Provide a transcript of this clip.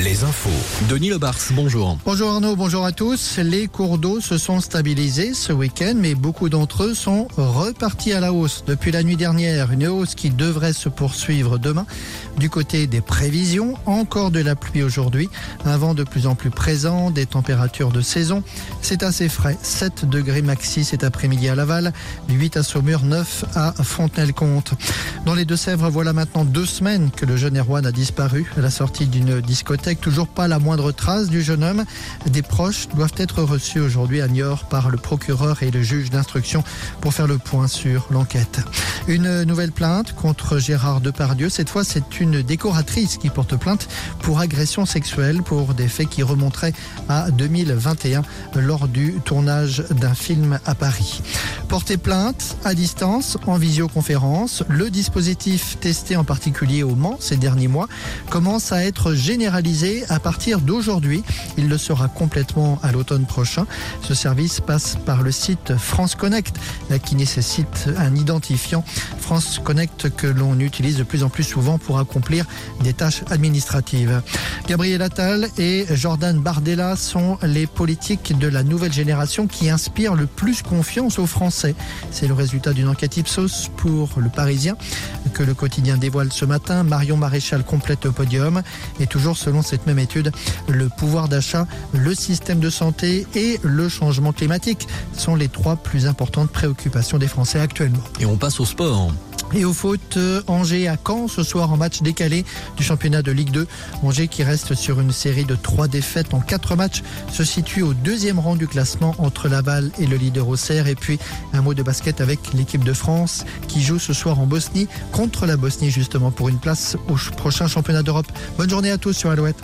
Les infos. Denis Lebars, bonjour. Bonjour Arnaud, bonjour à tous. Les cours d'eau se sont stabilisés ce week-end, mais beaucoup d'entre eux sont repartis à la hausse depuis la nuit dernière. Une hausse qui devrait se poursuivre demain. Du côté des prévisions, encore de la pluie aujourd'hui, un vent de plus en plus présent, des températures de saison. C'est assez frais, 7 degrés maxi cet après-midi à Laval, 8 à Saumur, 9 à Fontenay-le-Comte. Dans les Deux-Sèvres, voilà maintenant deux semaines que le jeune Erwan a disparu à la sortie d'une discothèque. Toujours pas la moindre trace du jeune homme. Des proches doivent être reçus aujourd'hui à Niort par le procureur et le juge d'instruction pour faire le point sur l'enquête. Une nouvelle plainte contre Gérard Depardieu. Cette fois, c'est une décoratrice qui porte plainte pour agression sexuelle pour des faits qui remonteraient à 2021 lors du tournage d'un film à Paris. Porter plainte à distance, en visioconférence, le dispositif testé en particulier au Mans ces derniers mois commence à être généralisé à partir d'aujourd'hui. Il le sera complètement à l'automne prochain. Ce service passe par le site France Connect qui nécessite un identifiant France Connect que l'on utilise de plus en plus souvent pour accomplir des tâches administratives. Gabriel Attal et Jordan Bardella sont les politiques de la nouvelle génération qui inspirent le plus confiance aux Français. C'est le résultat d'une enquête Ipsos pour le Parisien que le quotidien dévoile ce matin. Marion Maréchal complète le podium et toujours selon cette même étude, le pouvoir d'achat, le système de santé et le changement climatique sont les trois plus importantes préoccupations des Français actuellement. Et on passe au sport. Et au foot, euh, Angers à Caen ce soir en match décalé du championnat de Ligue 2. Angers qui reste sur une série de trois défaites en quatre matchs se situe au deuxième rang du classement entre Laval et le leader Auxerre. Et puis un mot de basket avec l'équipe de France qui joue ce soir en Bosnie contre la Bosnie justement pour une place au prochain championnat d'Europe. Bonne journée à tous sur Alouette.